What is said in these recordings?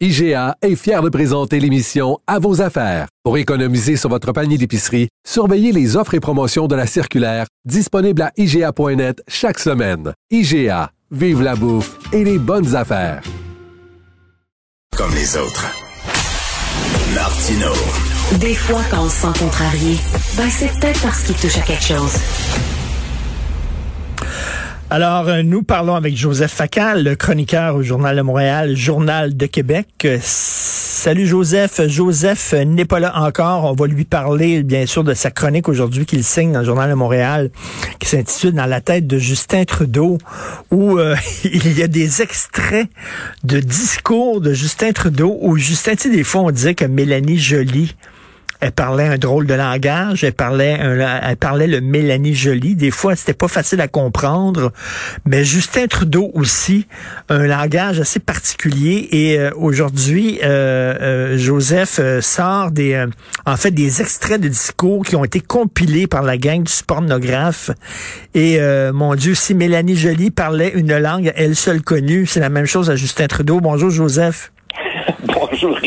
IGA est fier de présenter l'émission À vos affaires. Pour économiser sur votre panier d'épicerie, surveillez les offres et promotions de la circulaire disponible à IGA.net chaque semaine. IGA, vive la bouffe et les bonnes affaires. Comme les autres. Martino. Des fois, quand on se sent contrarié, ben c'est peut-être parce qu'il touche à quelque chose. Alors, euh, nous parlons avec Joseph Facal, le chroniqueur au Journal de Montréal, Journal de Québec. Euh, Salut Joseph. Joseph n'est pas là encore. On va lui parler, bien sûr, de sa chronique aujourd'hui qu'il signe dans le Journal de Montréal, qui s'intitule Dans la tête de Justin Trudeau, où euh, il y a des extraits de discours de Justin Trudeau, où Justin, tu sais, des fois, on disait que Mélanie Joly elle parlait un drôle de langage, elle parlait elle parlait le Mélanie Jolie. Des fois, c'était pas facile à comprendre. Mais Justin Trudeau aussi, un langage assez particulier. Et euh, aujourd'hui, euh, euh, Joseph sort des, en fait, des extraits de discours qui ont été compilés par la gang du pornographe. Et mon Dieu, si Mélanie Jolie parlait une langue elle seule connue, c'est la même chose à Justin Trudeau. Bonjour, Joseph. Bonjour.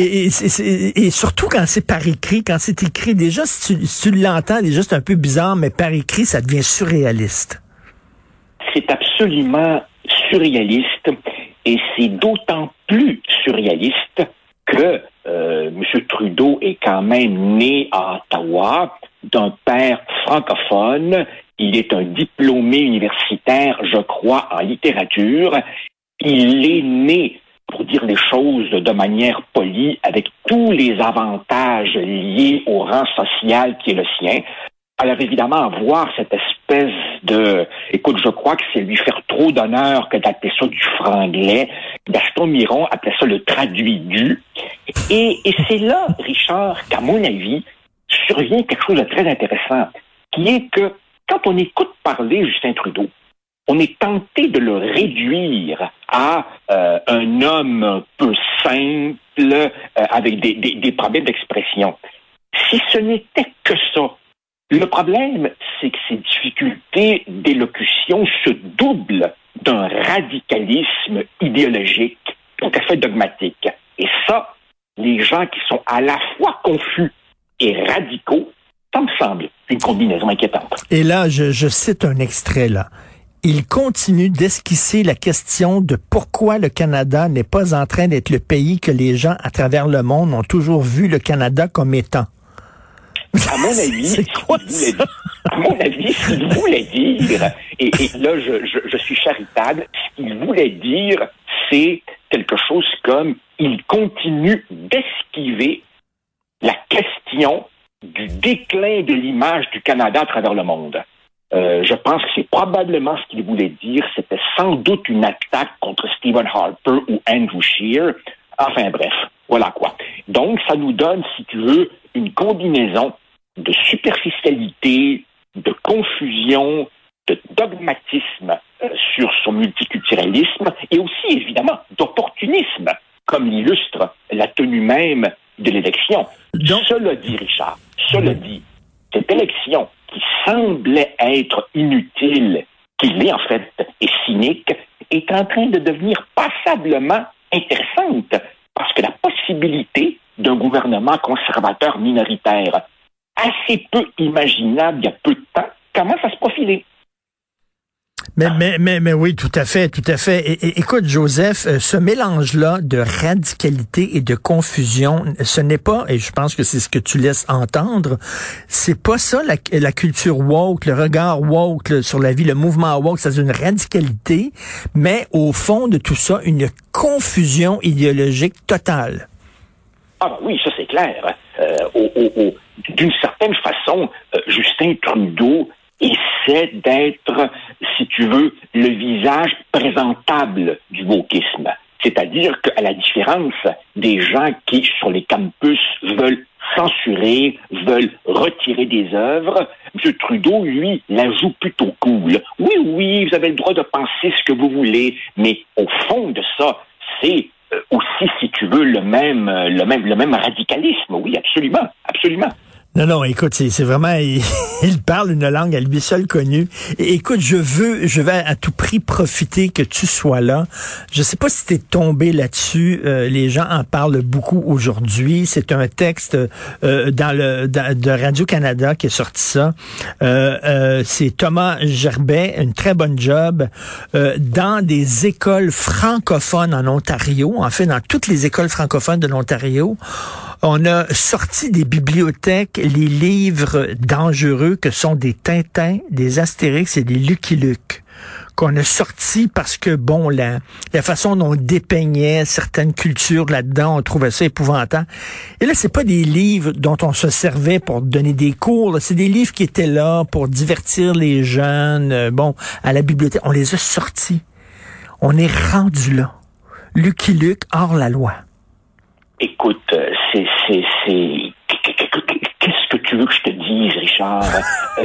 Et, surtout quand c'est par écrit, quand c'est écrit, déjà, si tu, l'entends, déjà, c'est un peu bizarre, mais par écrit, ça devient surréaliste. C'est absolument surréaliste et c'est d'autant plus surréaliste que euh, M. Trudeau est quand même né à Ottawa d'un père francophone. Il est un diplômé universitaire, je crois, en littérature. Il est né pour dire les choses de manière polie, avec tous les avantages liés au rang social qui est le sien. Alors évidemment, voir cette espèce de... Écoute, je crois que c'est lui faire trop d'honneur que d'appeler ça du franglais. Gaston Miron appelait ça le traduit du. Et, et c'est là, Richard, qu'à mon avis, survient quelque chose de très intéressant, qui est que quand on écoute parler Justin Trudeau, on est tenté de le réduire à euh, un homme un peu simple, euh, avec des, des problèmes d'expression. Si ce n'était que ça, le problème, c'est que ces difficultés d'élocution se doublent d'un radicalisme idéologique tout à fait dogmatique. Et ça, les gens qui sont à la fois confus et radicaux, ça me semble une combinaison inquiétante. Et là, je, je cite un extrait là il continue d'esquisser la question de pourquoi le Canada n'est pas en train d'être le pays que les gens à travers le monde ont toujours vu le Canada comme étant. À mon avis, quoi, à mon avis, ce qu'il voulait dire, et, là je, je, suis charitable, ce qu'il voulait dire, c'est quelque chose comme il continue d'esquiver la question du déclin de l'image du Canada à travers le monde. Euh, je pense que c'est probablement ce qu'il voulait dire. C'était sans doute une attaque contre Stephen Harper ou Andrew Scheer. Enfin bref, voilà quoi. Donc, ça nous donne, si tu veux, une combinaison de superficialité, de confusion, de dogmatisme euh, sur son multiculturalisme et aussi, évidemment, d'opportunisme, comme l'illustre la tenue même de l'élection. Cela dit, Richard, cela dit, cette élection qui semblait être inutile, qui l'est en fait, et cynique, est en train de devenir passablement intéressante parce que la possibilité d'un gouvernement conservateur minoritaire, assez peu imaginable il y a peu de temps, commence à se profiler. Mais, mais, mais, mais oui, tout à fait, tout à fait. Écoute, Joseph, euh, ce mélange-là de radicalité et de confusion, ce n'est pas, et je pense que c'est ce que tu laisses entendre, c'est pas ça la, la, culture woke, le regard woke sur la vie, le mouvement woke, c'est une radicalité, mais au fond de tout ça, une confusion idéologique totale. Ah ben oui, ça c'est clair. Euh, D'une certaine façon, euh, Justin Trudeau essaie d'être, si tu veux, le visage présentable du wokisme. C'est-à-dire qu'à la différence des gens qui, sur les campus, veulent censurer, veulent retirer des œuvres, M. Trudeau, lui, la joue plutôt cool. Oui, oui, vous avez le droit de penser ce que vous voulez, mais au fond de ça, c'est euh, aussi, si tu veux, le même, euh, le même, le même radicalisme. Oui, absolument, absolument. Non, non, écoute, c'est vraiment, il, parle une langue à lui seul connue. écoute, je veux, je vais à tout prix profiter que tu sois là. Je sais pas si tu es tombé là-dessus. Euh, les gens en parlent beaucoup aujourd'hui. C'est un texte euh, dans le de Radio Canada qui est sorti ça. Euh, c'est Thomas Gerbet, une très bonne job dans des écoles francophones en Ontario. En fait, dans toutes les écoles francophones de l'Ontario. On a sorti des bibliothèques les livres dangereux que sont des Tintins, des Astérix et des Lucky Luke qu'on a sorti parce que, bon, la, la façon dont on dépeignait certaines cultures là-dedans, on trouvait ça épouvantable. Et là, c'est pas des livres dont on se servait pour donner des cours, c'est des livres qui étaient là pour divertir les jeunes, euh, bon, à la bibliothèque. On les a sortis. On est rendu là. Lucky Luke hors la loi. Écoute, euh, c'est, c'est, c'est, qu'est-ce que tu veux que je te dise, Richard? Euh,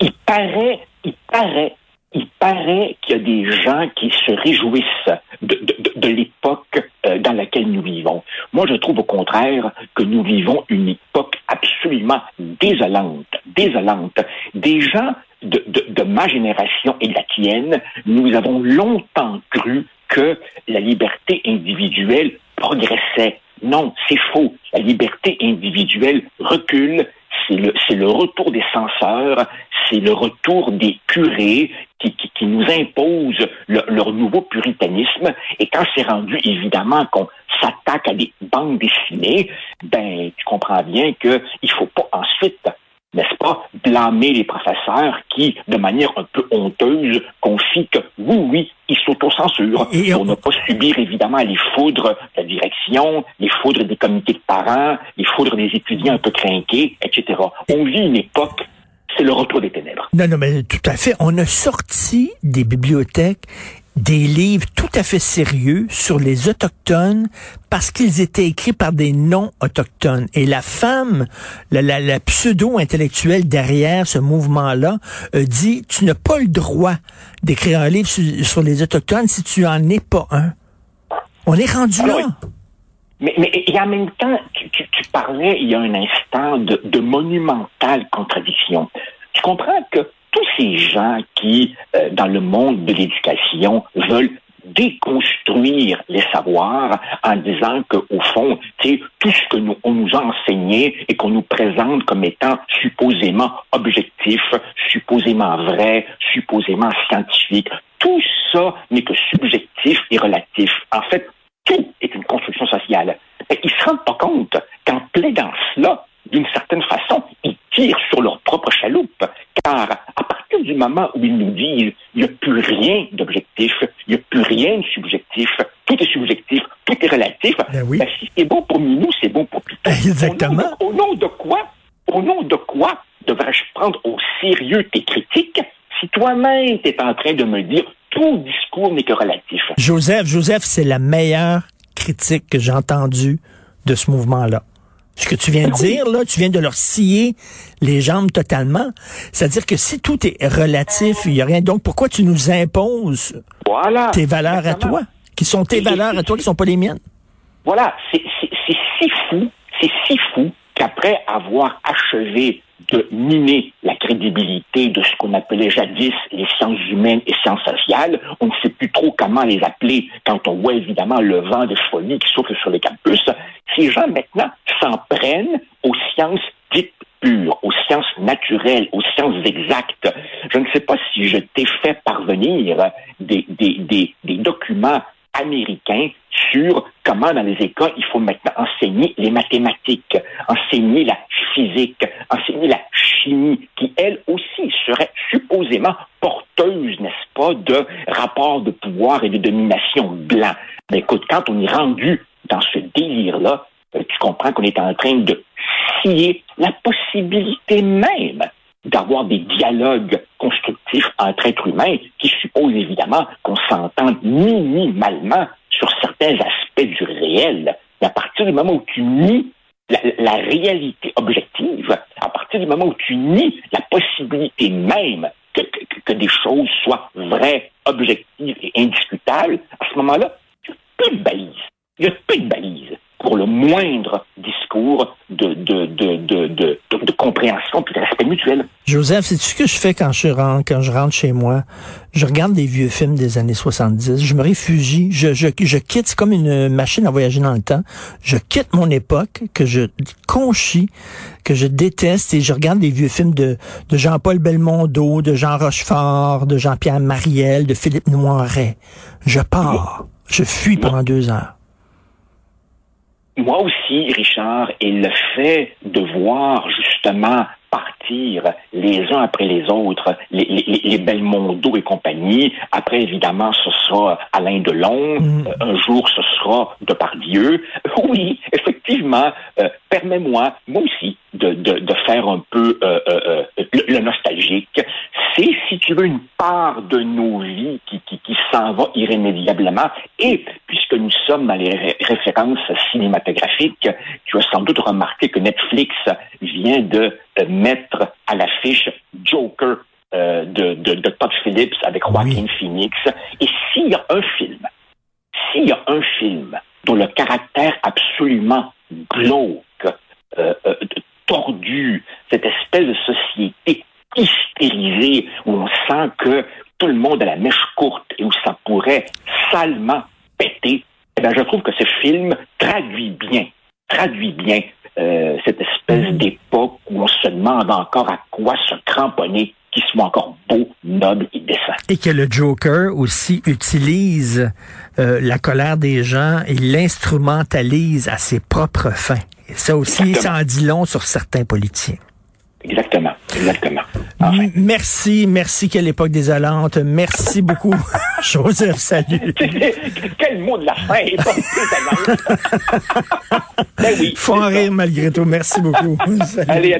il, paraît, il paraît, il paraît qu'il y a des gens qui se réjouissent de, de, l'époque euh, dans laquelle nous vivons. Moi, je trouve au contraire que nous vivons une époque absolument désolante, désolante. Des gens de, de, de ma génération et de la tienne, nous avons longtemps cru que la liberté individuelle progressait, non, c'est faux. La liberté individuelle recule. C'est le, retour des censeurs, c'est le retour des curés qui, nous imposent leur nouveau puritanisme. Et quand c'est rendu évidemment qu'on s'attaque à des bandes dessinées, ben tu comprends bien qu'il faut pas ensuite n'est-ce pas, blâmer les professeurs qui, de manière un peu honteuse, confient que oui, oui, ils s'autocensurent pour ne pas subir évidemment les foudres de la direction, les foudres des comités de parents, les foudres des étudiants un peu crainqués, etc. On vit une époque c'est le retour des ténèbres. Non, non, mais tout à fait. On a sorti des bibliothèques des livres tout à fait sérieux sur les Autochtones parce qu'ils étaient écrits par des non-autochtones. Et la femme, la, pseudo-intellectuelle derrière ce mouvement-là, euh, dit, tu n'as pas le droit d'écrire un livre sur, les Autochtones si tu en es pas un. On est rendu ah là. Mais, mais et en même temps, tu, parlais il y a un instant de, de monumentale contradiction. Tu comprends que tous ces gens qui, euh, dans le monde de l'éducation, veulent déconstruire les savoirs en disant que au fond, tout ce que nous on nous a enseigné et qu'on nous présente comme étant supposément objectif, supposément vrai, supposément scientifique, tout ça n'est que subjectif et relatif. En fait, tout est une construction sociale. Et ils se rendent pas compte qu'en plaidant cela, d'une certaine façon, ils tirent sur leur propre chaloupe. Car partir du moment où ils nous disent il n'y a plus rien d'objectif, il n'y a plus rien de subjectif, tout est subjectif, tout est relatif, ben oui. ben, si c'est bon pour nous, c'est bon pour tout. Exactement. Au nom, de, quoi, au nom de quoi devrais-je prendre au sérieux tes critiques si toi-même tu es en train de me dire tout discours n'est que relatif? Joseph, Joseph, c'est la meilleure critique que j'ai entendue de ce mouvement-là. Ce que tu viens de dire, là, tu viens de leur scier les jambes totalement. C'est-à-dire que si tout est relatif, il n'y a rien. Donc, pourquoi tu nous imposes tes valeurs à toi, qui sont tes valeurs à toi, qui sont pas les miennes? Voilà, c'est si fou, c'est si fou qu'après avoir achevé de miner la crédibilité de ce qu'on appelait jadis les sciences humaines et sciences sociales. On ne sait plus trop comment les appeler quand on voit évidemment le vent de folie qui souffle sur les campus. Ces gens maintenant s'en prennent aux sciences dites pures, aux sciences naturelles, aux sciences exactes. Je ne sais pas si je t'ai fait parvenir des, documents américains sur comment dans les écoles il faut maintenant enseigner les mathématiques, enseigner la physique, enseigner la chimie, qui elle aussi serait supposément porteuse, n'est-ce pas, de rapports de pouvoir et de domination blanc. Mais écoute, quand on est rendu dans ce délire-là, tu comprends qu'on est en train de scier la possibilité même d'avoir des dialogues constructifs entre êtres humains qui supposent évidemment qu'on s'entende minimalement sur certains aspects du réel. Mais à partir du moment où tu nies la, réalité objective, à partir du moment où tu nies la possibilité même que, des choses soient vraies, objectives et indiscutables, à ce moment-là, il n'y a plus de balises. Il n'y a plus de balises pour le moindre discours de, de, de, de, de, de compréhension puis de respect mutuel. Joseph, c'est ce que je fais quand je rentre, quand je rentre chez moi? Je regarde des vieux films des années 70, je me réfugie, je, je, je quitte, c'est comme une machine à voyager dans le temps, je quitte mon époque, que je conchis, que je déteste, et je regarde des vieux films de, de Jean-Paul Belmondo, de Jean Rochefort, de Jean-Pierre Mariel, de Philippe Noiret. Je pars, je fuis pendant deux heures. Moi aussi, Richard, et le fait de voir justement partir les uns après les autres, les, les, les Belmondo et compagnie. Après, évidemment, ce sera Alain Delon. Mm. Euh, un jour, ce sera Depardieu. Oui, effectivement, euh, permets-moi, moi aussi, de, de, de, faire un peu euh, euh, le, le, nostalgique. C'est, si tu veux, une part de nos vies qui, qui, qui s'en va irrémédiablement. Et puisque nous sommes dans les ré références cinématographiques, tu as sans doute remarqué que Netflix vient de mettre à l'affiche Joker euh, de, de, de, Todd Phillips avec Joaquin oui. Phoenix. Et s'il y a un film, s'il y a un film dont le caractère absolument glauque, euh, euh, tordu, cette espèce de société hystérisée où on sent que tout le monde a la mèche courte et où ça pourrait salement péter, eh bien, je trouve que ce film traduit bien, traduit bien euh, cette espèce d'époque où on se demande encore à quoi se cramponner qui soit encore beau, noble et décent. Et que le Joker aussi utilise euh, la colère des gens et l'instrumentalise à ses propres fins. Et ça aussi, Exactement. ça en dit long sur certains politiciens. Exactement, exactement. Enfin. Merci, merci, quelle époque désolante. Merci beaucoup, Joseph, salut. Quel mot de la fin, époque désolante. ben oui. Faut en rire malgré tout. Merci beaucoup. Allez, à